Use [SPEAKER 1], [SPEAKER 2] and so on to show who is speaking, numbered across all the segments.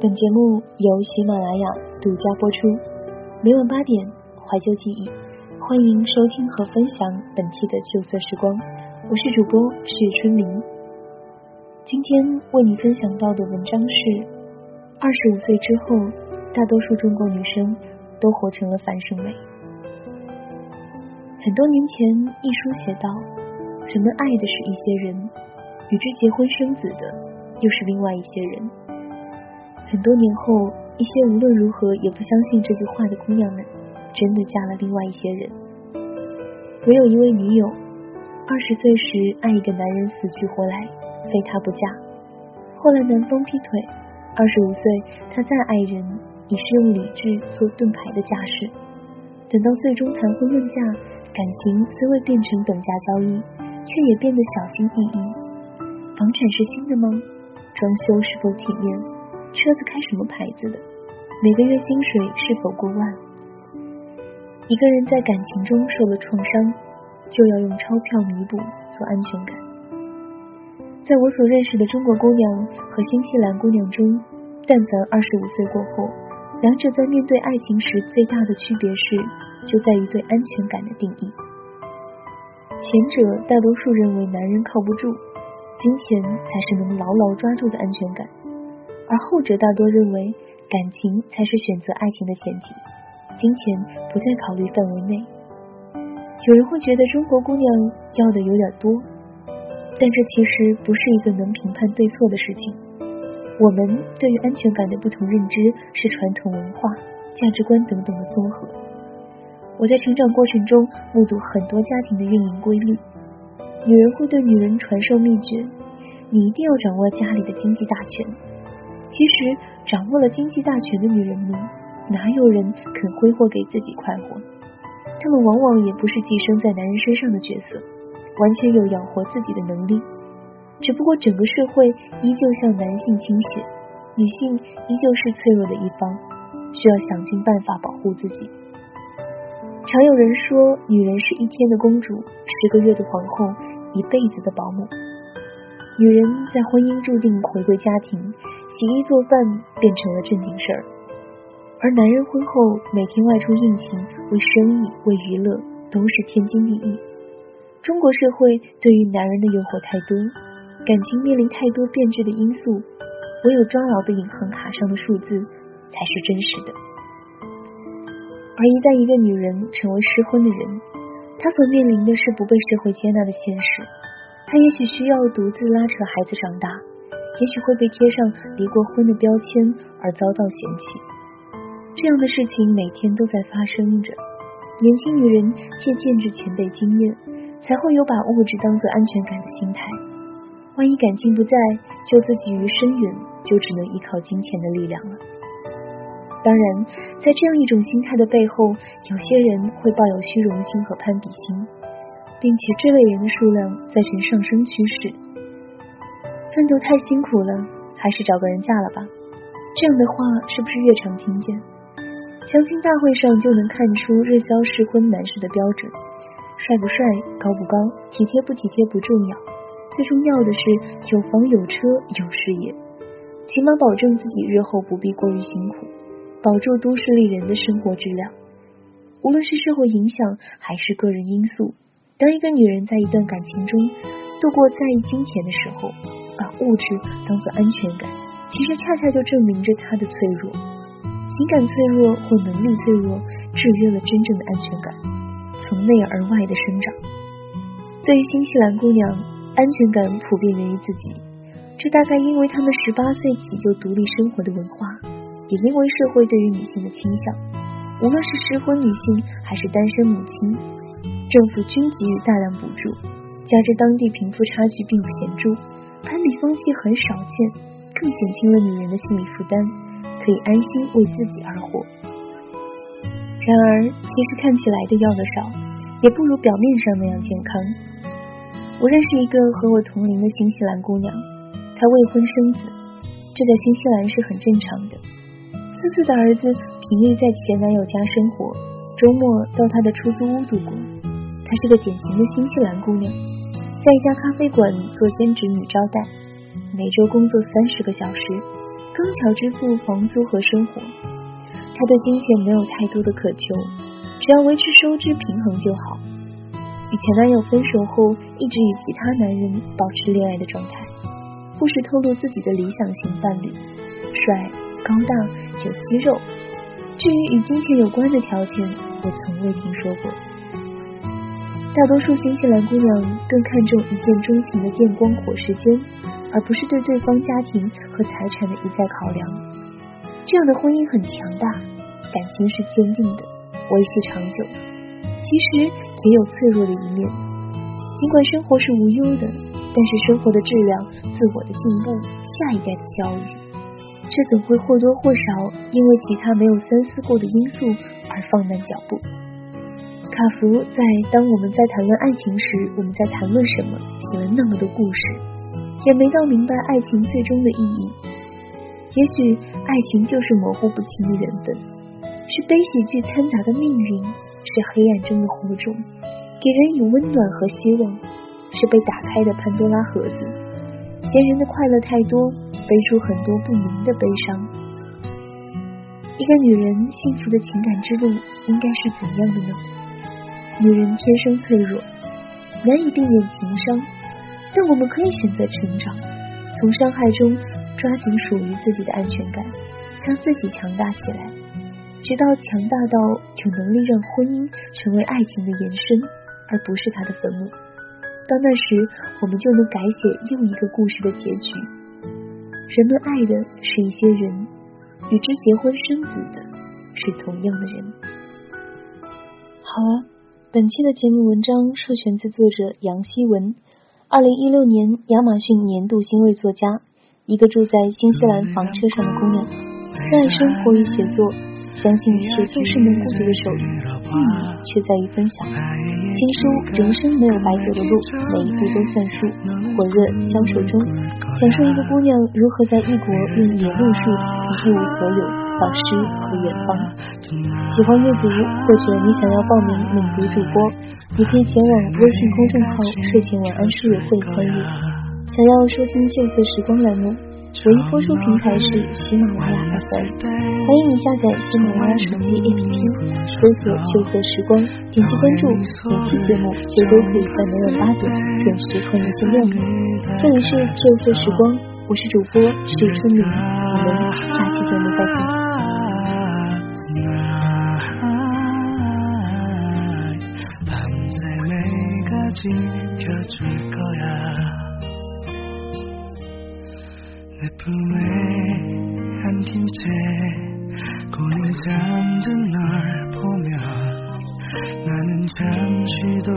[SPEAKER 1] 本节目由喜马拉雅独家播出，每晚八点，怀旧记忆，欢迎收听和分享本期的旧色时光。我是主播是春明，今天为你分享到的文章是：二十五岁之后，大多数中国女生都活成了樊胜美。很多年前，一书写道：人们爱的是一些人，与之结婚生子的又是另外一些人。很多年后，一些无论如何也不相信这句话的姑娘们，真的嫁了另外一些人。我有一位女友，二十岁时爱一个男人死去活来，非他不嫁。后来男方劈腿，二十五岁她再爱人，已是用理智做盾牌的架势。等到最终谈婚论嫁，感情虽未变成等价交易，却也变得小心翼翼。房产是新的吗？装修是否体面？车子开什么牌子的？每个月薪水是否过万？一个人在感情中受了创伤，就要用钞票弥补做安全感。在我所认识的中国姑娘和新西兰姑娘中，但凡二十五岁过后，两者在面对爱情时最大的区别是，就在于对安全感的定义。前者大多数认为男人靠不住，金钱才是能牢牢抓住的安全感。而后者大多认为，感情才是选择爱情的前提，金钱不在考虑范围内。有人会觉得中国姑娘要的有点多，但这其实不是一个能评判对错的事情。我们对于安全感的不同认知，是传统文化、价值观等等的综合。我在成长过程中目睹很多家庭的运营规律，女人会对女人传授秘诀：你一定要掌握家里的经济大权。其实，掌握了经济大权的女人们，哪有人肯挥霍给自己快活？她们往往也不是寄生在男人身上的角色，完全有养活自己的能力。只不过整个社会依旧向男性倾斜，女性依旧是脆弱的一方，需要想尽办法保护自己。常有人说，女人是一天的公主，十个月的皇后，一辈子的保姆。女人在婚姻注定回归家庭。洗衣做饭变成了正经事儿，而男人婚后每天外出应勤，为生意、为娱乐都是天经地义。中国社会对于男人的诱惑太多，感情面临太多变质的因素，唯有抓牢的银行卡上的数字才是真实的。而一旦一个女人成为失婚的人，她所面临的是不被社会接纳的现实，她也许需要独自拉扯孩子长大。也许会被贴上离过婚的标签而遭到嫌弃，这样的事情每天都在发生着。年轻女人借鉴着前辈经验，才会有把物质当做安全感的心态。万一感情不在，救自己于深渊，就只能依靠金钱的力量了。当然，在这样一种心态的背后，有些人会抱有虚荣心和攀比心，并且这类人的数量在呈上升趋势。奋斗太辛苦了，还是找个人嫁了吧。这样的话是不是越常听见？相亲大会上就能看出热销适婚男士的标准：帅不帅、高不高、体贴不体贴不重要，最重要的是有房有车有事业，起码保证自己日后不必过于辛苦，保住都市丽人的生活质量。无论是社会影响还是个人因素，当一个女人在一段感情中度过在意金钱的时候，物质当做安全感，其实恰恰就证明着他的脆弱。情感脆弱或能力脆弱，制约了真正的安全感，从内而外的生长。对于新西兰姑娘，安全感普遍源于自己，这大概因为她们十八岁起就独立生活的文化，也因为社会对于女性的倾向。无论是适婚女性还是单身母亲，政府均给予大量补助，加之当地贫富差距并不显著。攀比风气很少见，更减轻了女人的心理负担，可以安心为自己而活。然而，其实看起来的要的少，也不如表面上那样健康。我认识一个和我同龄的新西兰姑娘，她未婚生子，这在新西兰是很正常的。四岁的儿子平日在前男友家生活，周末到她的出租屋度过。她是个典型的新西兰姑娘。在一家咖啡馆做兼职女招待，每周工作三十个小时，刚巧支付房租和生活。她对金钱没有太多的渴求，只要维持收支平衡就好。与前男友分手后，一直与其他男人保持恋爱的状态，不时透露自己的理想型伴侣：帅、高大、有肌肉。至于与金钱有关的条件，我从未听说过。大多数新西兰姑娘更看重一见钟情的电光火石间，而不是对对方家庭和财产的一再考量。这样的婚姻很强大，感情是坚定的，维系长久。其实也有脆弱的一面。尽管生活是无忧的，但是生活的质量、自我的进步、下一代的教育，却总会或多或少因为其他没有三思过的因素而放慢脚步。卡福在《当我们在谈论爱情时，我们在谈论什么》写了那么多故事，也没到明白爱情最终的意义。也许爱情就是模糊不清的缘分，是悲喜剧掺杂的命运，是黑暗中的火种，给人以温暖和希望，是被打开的潘多拉盒子。嫌人的快乐太多，背出很多不明的悲伤。一个女人幸福的情感之路应该是怎样的呢？女人天生脆弱，难以避免情伤，但我们可以选择成长，从伤害中抓紧属于自己的安全感，让自己强大起来，直到强大到有能力让婚姻成为爱情的延伸，而不是它的坟墓。到那时，我们就能改写又一个故事的结局。人们爱的是一些人，与之结婚生子的是同样的人。好啊。本期的节目文章授权自作者杨希文，二零一六年亚马逊年度新锐作家，一个住在新西兰房车上的姑娘，热爱生活与写作。相信写作是门孤独的手艺，意义却在于分享。新书《人生没有白走的路》，每一步都算数，火热销售中。讲述一个姑娘如何在异国用野路数去一无所有，导师和远方。喜欢阅读或者你想要报名领读主播，你可以前往微信公众号“睡前晚安书友会”参与。想要收听旧色时光栏目。唯一播出平台是喜马拉雅 FM，欢迎你下载喜马拉雅手机 APP，搜索“秋色时光”，点击关注，每期节目就都可以在每晚八点准时和你见面。这里是秋色时光，我是主播许春明，我们下期节目再见。 품에 안긴 채 고는 잠든 널 보며 나는 잠시도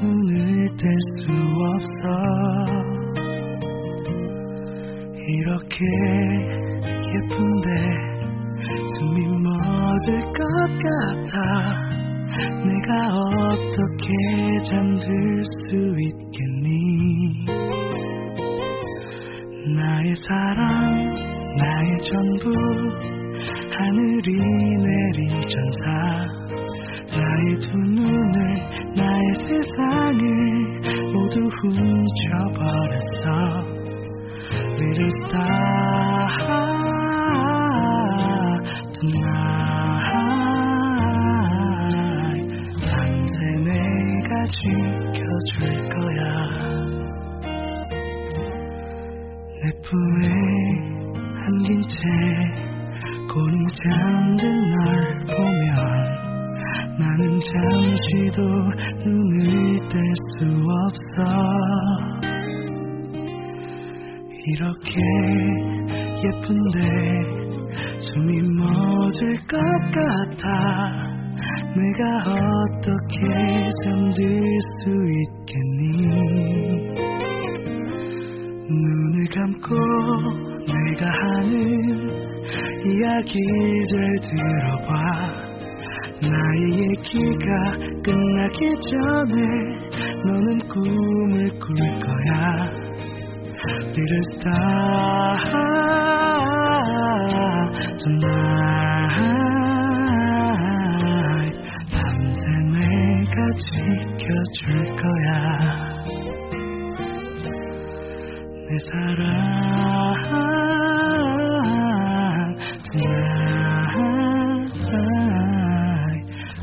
[SPEAKER 1] 눈을 뗄 수 없어. 이렇게 예쁜데 숨이 멎을 것 같아. 내가 어떻게 잠들 수 있겠니 나의 사랑 나의 전부 하늘이 내린 전사. 나의 두 눈을 나의 세상을 모두 훔쳐버렸어. Little star tonight 밤새 내가 지켜줄 거야 내 품에 안긴 채 곤히 잠든 널 보면 나는 잠시도 눈을 뗄 수 없어. 이렇게 예쁜데 숨이 멎을 것 같아. 내가 어떻게 잠들 수 있겠 눈을 감고 내가 하는 이야기 를 들어봐. 나의 얘기가 끝나기 전에 너는 꿈을 꿀 거야. Little star tonight 밤새 내가 지켜줄 거야 사랑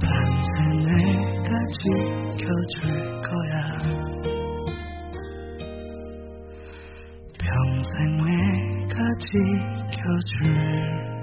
[SPEAKER 2] 밤새 내가 지켜줄 거야. 평생 내가 지켜줄 거야